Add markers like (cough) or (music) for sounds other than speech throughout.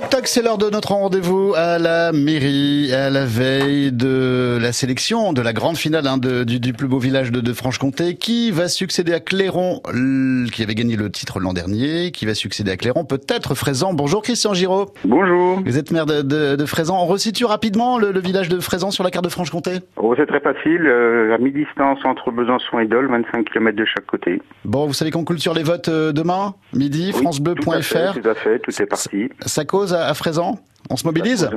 toc toc, c'est l'heure de notre rendez-vous à la mairie, à la veille de la sélection de la grande finale hein, de, du, du, plus beau village de, de Franche-Comté. Qui va succéder à Clairon, qui avait gagné le titre l'an dernier Qui va succéder à Clairon Peut-être Fraisan. Bonjour Christian Giraud. Bonjour. Vous êtes maire de, de, de Fraisan. On resitue rapidement le, le, village de Fraisan sur la carte de Franche-Comté? Oh, C'est très facile. Euh, à mi-distance entre Besançon et Dole, 25 km de chaque côté. Bon, vous savez qu'on coule sur les votes euh, demain, midi, oui, francebleu.fr. Tout à fait, tout est parti. Ça cause à, à on se mobilise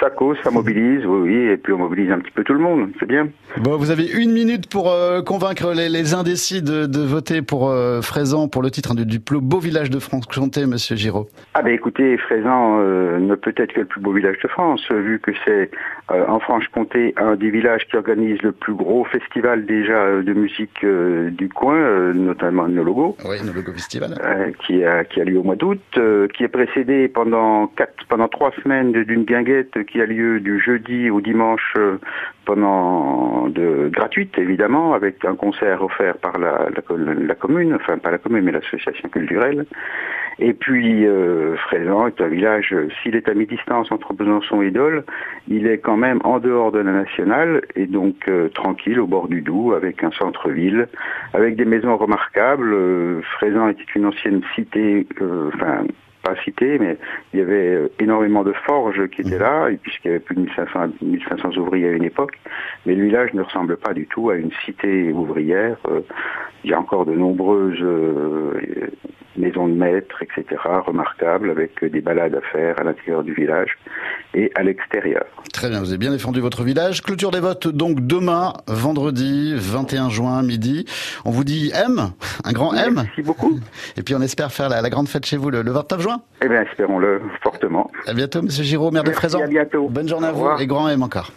ça, cause, ça mobilise, oui, oui, et puis on mobilise un petit peu tout le monde, c'est bien. Bon, vous avez une minute pour euh, convaincre les, les, indécis de, de voter pour euh, Fraisan pour le titre du, du, plus beau village de Franche-Comté, Monsieur Giraud. Ah ben écoutez, Fraisan euh, ne peut être que le plus beau village de France, vu que c'est euh, en Franche-Comté un des villages qui organise le plus gros festival déjà de musique du coin, notamment nos logos. Oui, nos logos festival. qui a qui a lieu au mois d'août, qui est précédé pendant quatre, pendant trois semaines d'une guinguette qui a lieu du jeudi au dimanche pendant de gratuite évidemment avec un concert offert par la, la, commune, enfin pas la commune mais l'association culturelle. Et puis euh, est un village, s'il est à mi-distance entre Besançon et Dole, il est quand même en dehors de la nationale et donc euh, tranquille au bord du Doubs avec un centre-ville, avec des maisons remarquables. Euh, était une ancienne cité, enfin pas cité, mais il y avait énormément de forges qui étaient là, et puisqu'il y avait plus de 1500, 1500 ouvriers à une époque, mais le village ne ressemble pas du tout à une cité ouvrière. Il y a encore de nombreuses etc., remarquables, avec des balades à faire à l'intérieur du village et à l'extérieur. Très bien, vous avez bien défendu votre village. Clôture des votes donc demain, vendredi 21 juin midi. On vous dit M, un grand M. Merci beaucoup. (laughs) Et puis on espère faire la, la grande fête chez vous le, le 29 juin. Eh bien, espérons-le fortement. À bientôt, Monsieur Giraud, maire de Fraisan. À bientôt. Bonne journée à vous et grand M encore.